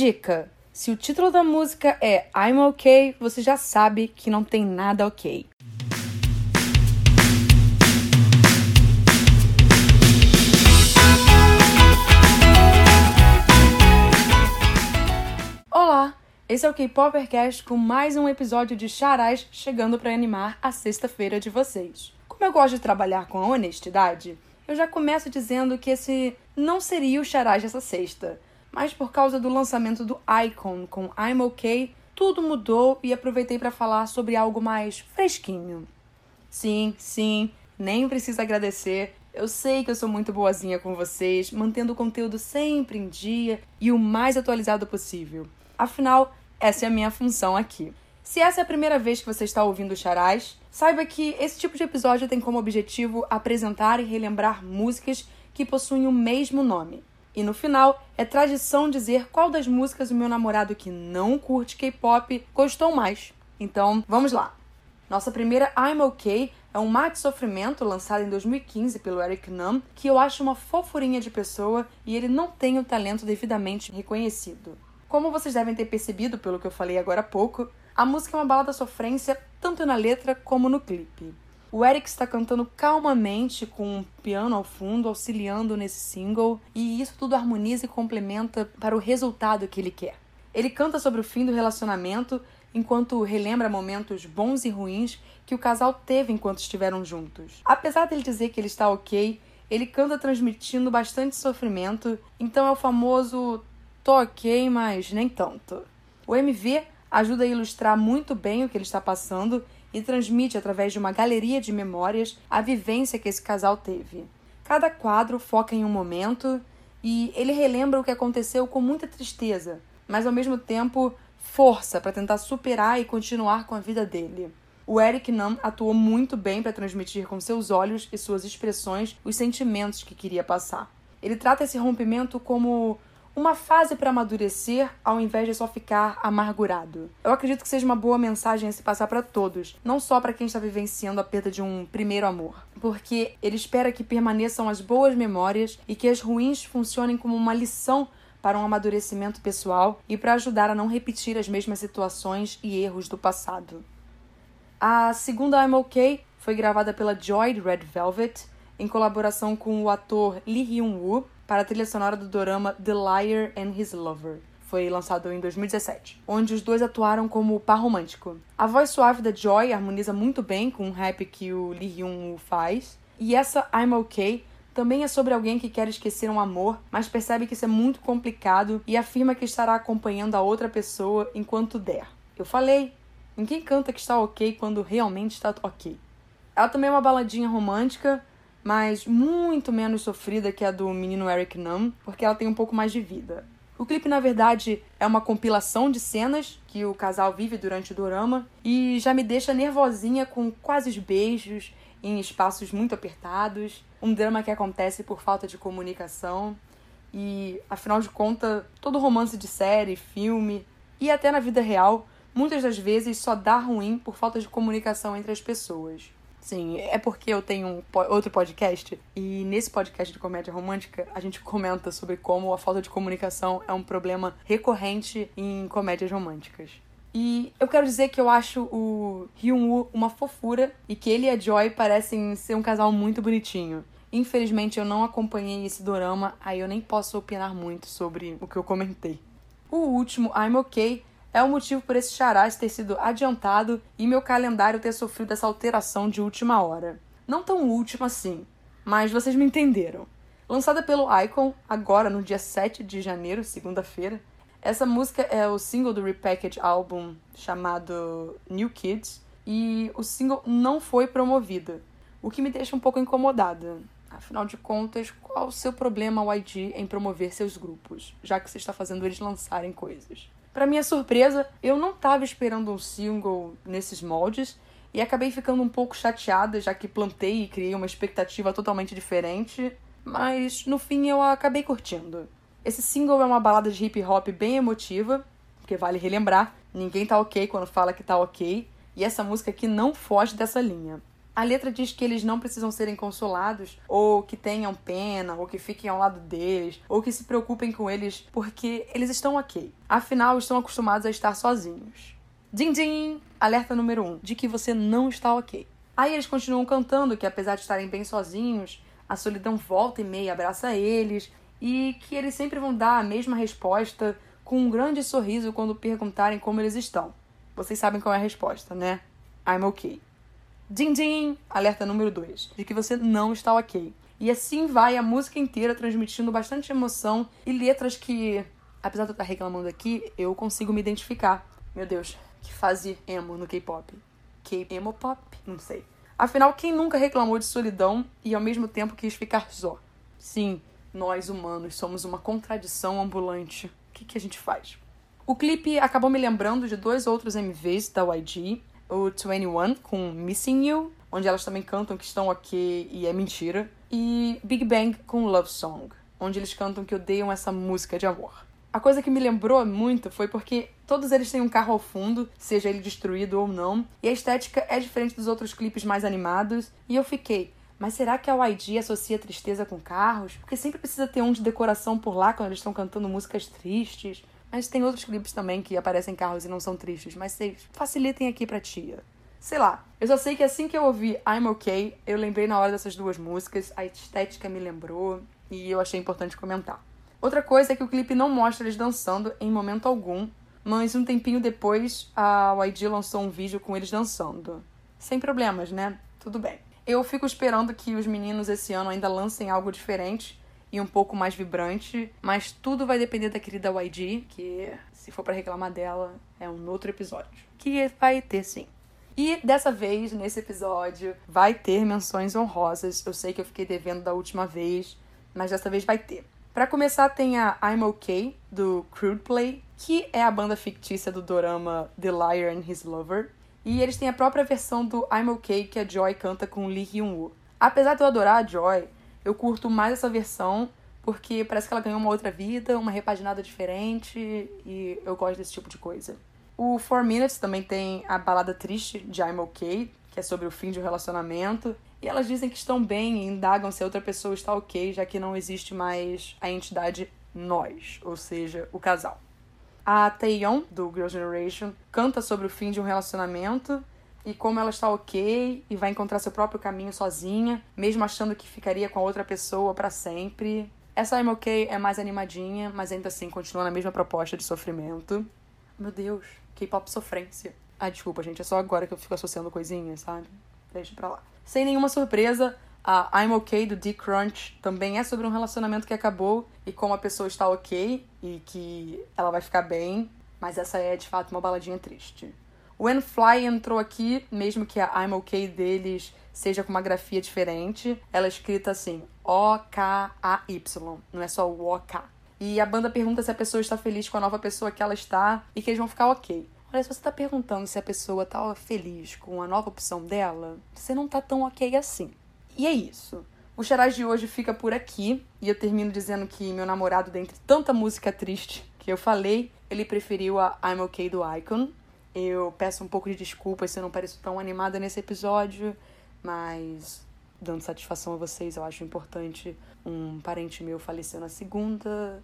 Dica: se o título da música é I'm OK, você já sabe que não tem nada ok. Olá, esse é o K-Poppercast com mais um episódio de Charás chegando para animar a sexta-feira de vocês. Como eu gosto de trabalhar com a honestidade, eu já começo dizendo que esse não seria o Charás dessa sexta, mas por causa do lançamento do Icon com I'm OK, tudo mudou e aproveitei para falar sobre algo mais fresquinho. Sim, sim, nem precisa agradecer. Eu sei que eu sou muito boazinha com vocês, mantendo o conteúdo sempre em dia e o mais atualizado possível. Afinal, essa é a minha função aqui. Se essa é a primeira vez que você está ouvindo o Charás, saiba que esse tipo de episódio tem como objetivo apresentar e relembrar músicas que possuem o mesmo nome. E no final, é tradição dizer qual das músicas o meu namorado que não curte K-pop gostou mais. Então, vamos lá. Nossa primeira I'm OK é um mar de sofrimento lançado em 2015 pelo Eric Nam, que eu acho uma fofurinha de pessoa e ele não tem o talento devidamente reconhecido. Como vocês devem ter percebido pelo que eu falei agora há pouco, a música é uma balada sofrência tanto na letra como no clipe. O Eric está cantando calmamente com um piano ao fundo, auxiliando nesse single, e isso tudo harmoniza e complementa para o resultado que ele quer. Ele canta sobre o fim do relacionamento enquanto relembra momentos bons e ruins que o casal teve enquanto estiveram juntos. Apesar dele dizer que ele está ok, ele canta transmitindo bastante sofrimento, então é o famoso tô ok, mas nem tanto. O MV ajuda a ilustrar muito bem o que ele está passando e transmite através de uma galeria de memórias a vivência que esse casal teve. Cada quadro foca em um momento e ele relembra o que aconteceu com muita tristeza, mas ao mesmo tempo força para tentar superar e continuar com a vida dele. O Eric Nam atuou muito bem para transmitir com seus olhos e suas expressões os sentimentos que queria passar. Ele trata esse rompimento como uma fase para amadurecer ao invés de só ficar amargurado. Eu acredito que seja uma boa mensagem a se passar para todos, não só para quem está vivenciando a perda de um primeiro amor, porque ele espera que permaneçam as boas memórias e que as ruins funcionem como uma lição para um amadurecimento pessoal e para ajudar a não repetir as mesmas situações e erros do passado. A segunda I'm OK foi gravada pela Joy Red Velvet em colaboração com o ator Lee Hyun-woo para a trilha sonora do dorama The Liar and His Lover. Foi lançado em 2017, onde os dois atuaram como par romântico. A voz suave da Joy harmoniza muito bem com o rap que o Lee Hyun faz, e essa I'm OK também é sobre alguém que quer esquecer um amor, mas percebe que isso é muito complicado e afirma que estará acompanhando a outra pessoa enquanto der. Eu falei, ninguém canta que está ok quando realmente está ok. Ela também é uma baladinha romântica, mas muito menos sofrida que a do menino Eric Nam, porque ela tem um pouco mais de vida. O clipe, na verdade, é uma compilação de cenas que o casal vive durante o dorama e já me deixa nervosinha com quase os beijos em espaços muito apertados, um drama que acontece por falta de comunicação e, afinal de contas, todo romance de série, filme e até na vida real, muitas das vezes só dá ruim por falta de comunicação entre as pessoas. Sim, é porque eu tenho um, outro podcast e nesse podcast de comédia romântica a gente comenta sobre como a falta de comunicação é um problema recorrente em comédias românticas. E eu quero dizer que eu acho o Hyun-woo uma fofura e que ele e a Joy parecem ser um casal muito bonitinho. Infelizmente eu não acompanhei esse dorama, aí eu nem posso opinar muito sobre o que eu comentei. O último, I'm OK, é o motivo por esse charás ter sido adiantado e meu calendário ter sofrido essa alteração de última hora. Não tão última assim, mas vocês me entenderam. Lançada pelo Icon, agora no dia 7 de janeiro, segunda-feira, essa música é o single do repackage álbum chamado New Kids e o single não foi promovido, o que me deixa um pouco incomodada. Afinal de contas, qual o seu problema, YG, em promover seus grupos, já que você está fazendo eles lançarem coisas? Para minha surpresa, eu não estava esperando um single nesses moldes e acabei ficando um pouco chateada, já que plantei e criei uma expectativa totalmente diferente, mas no fim eu acabei curtindo. Esse single é uma balada de hip hop bem emotiva, porque vale relembrar, ninguém tá ok quando fala que tá ok, e essa música aqui não foge dessa linha. A letra diz que eles não precisam serem consolados, ou que tenham pena, ou que fiquem ao lado deles, ou que se preocupem com eles, porque eles estão ok. Afinal, estão acostumados a estar sozinhos. Din din! Alerta número 1, um, de que você não está ok. Aí eles continuam cantando que apesar de estarem bem sozinhos, a solidão volta e meia abraça eles, e que eles sempre vão dar a mesma resposta com um grande sorriso quando perguntarem como eles estão. Vocês sabem qual é a resposta, né? I'm okay. Din din! Alerta número 2, de que você não está ok. E assim vai a música inteira transmitindo bastante emoção e letras que, apesar de eu estar reclamando aqui, eu consigo me identificar. Meu Deus, que fase emo no K-pop. K-emo pop? Não sei. Afinal, quem nunca reclamou de solidão e ao mesmo tempo quis ficar só? Sim, nós humanos somos uma contradição ambulante. O que, que a gente faz? O clipe acabou me lembrando de dois outros MVs da YG, o 21 com Missing You, onde elas também cantam que estão ok e é mentira, e Big Bang com Love Song, onde eles cantam que odeiam essa música de amor. A coisa que me lembrou muito foi porque todos eles têm um carro ao fundo, seja ele destruído ou não, e a estética é diferente dos outros clipes mais animados, e eu fiquei, mas será que a YG associa tristeza com carros? Porque sempre precisa ter um de decoração por lá quando eles estão cantando músicas tristes. Mas tem outros clipes também que aparecem carros e não são tristes, mas vocês facilitem aqui pra tia. Sei lá, eu só sei que assim que eu ouvi I'm Okay, eu lembrei na hora dessas duas músicas, a estética me lembrou e eu achei importante comentar. Outra coisa é que o clipe não mostra eles dançando em momento algum, mas um tempinho depois a YG lançou um vídeo com eles dançando. Sem problemas, né? Tudo bem. Eu fico esperando que os meninos esse ano ainda lancem algo diferente e um pouco mais vibrante, mas tudo vai depender da querida YG, que se for para reclamar dela, é um outro episódio. Que vai ter sim. E dessa vez, nesse episódio, vai ter menções honrosas. Eu sei que eu fiquei devendo da última vez, mas dessa vez vai ter. Para começar, tem a I'm Okay, do Crude Play, que é a banda fictícia do dorama The Liar and His Lover. E eles têm a própria versão do I'm Okay que a Joy canta com Lee Hyun-woo. Apesar de eu adorar a Joy, eu curto mais essa versão porque parece que ela ganhou uma outra vida, uma repaginada diferente e eu gosto desse tipo de coisa. O Four Minutes também tem a balada triste de I'm Okay, que é sobre o fim de um relacionamento. E elas dizem que estão bem e indagam se a outra pessoa está ok, já que não existe mais a entidade nós, ou seja, o casal. A Taeyeon, do Girls' Generation, canta sobre o fim de um relacionamento e como ela está ok e vai encontrar seu próprio caminho sozinha, mesmo achando que ficaria com a outra pessoa para sempre. Essa I'm OK é mais animadinha, mas ainda assim continua na mesma proposta de sofrimento. Meu Deus, K-pop sofrência. Ah, desculpa, gente, é só agora que eu fico associando coisinhas, sabe? Deixa pra lá. Sem nenhuma surpresa, a I'm OK do D-Crunch também é sobre um relacionamento que acabou e como a pessoa está ok e que ela vai ficar bem, mas essa é de fato uma baladinha triste. When Fly entrou aqui, mesmo que a I'm OK deles seja com uma grafia diferente, ela é escrita assim: O-K-A-Y, não é só o O-K. E a banda pergunta se a pessoa está feliz com a nova pessoa que ela está e que eles vão ficar ok. Olha, se você está perguntando se a pessoa está feliz com a nova opção dela, você não está tão ok assim. E é isso. O Xarás de hoje fica por aqui e eu termino dizendo que meu namorado, dentre tanta música triste que eu falei, ele preferiu a I'm OK do Icon, eu peço um pouco de desculpas se eu não pareço tão animada nesse episódio, mas dando satisfação a vocês, eu acho importante. Um parente meu faleceu na segunda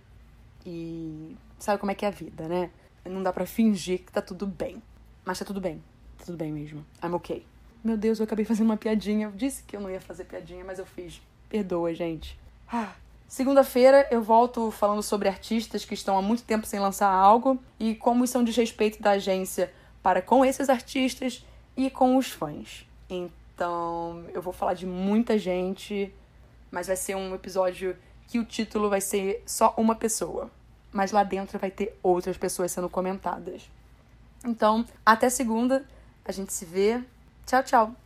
e sabe como é que é a vida, né? Não dá para fingir que tá tudo bem. Mas tá tudo bem. Tá tudo bem mesmo. I'm okay. Meu Deus, eu acabei fazendo uma piadinha. Eu disse que eu não ia fazer piadinha, mas eu fiz. Perdoa, gente. Ah, Segunda-feira eu volto falando sobre artistas que estão há muito tempo sem lançar algo e como isso é um desrespeito da agência para com esses artistas e com os fãs. Então, eu vou falar de muita gente, mas vai ser um episódio que o título vai ser só uma pessoa, mas lá dentro vai ter outras pessoas sendo comentadas. Então, até segunda, a gente se vê. Tchau, tchau.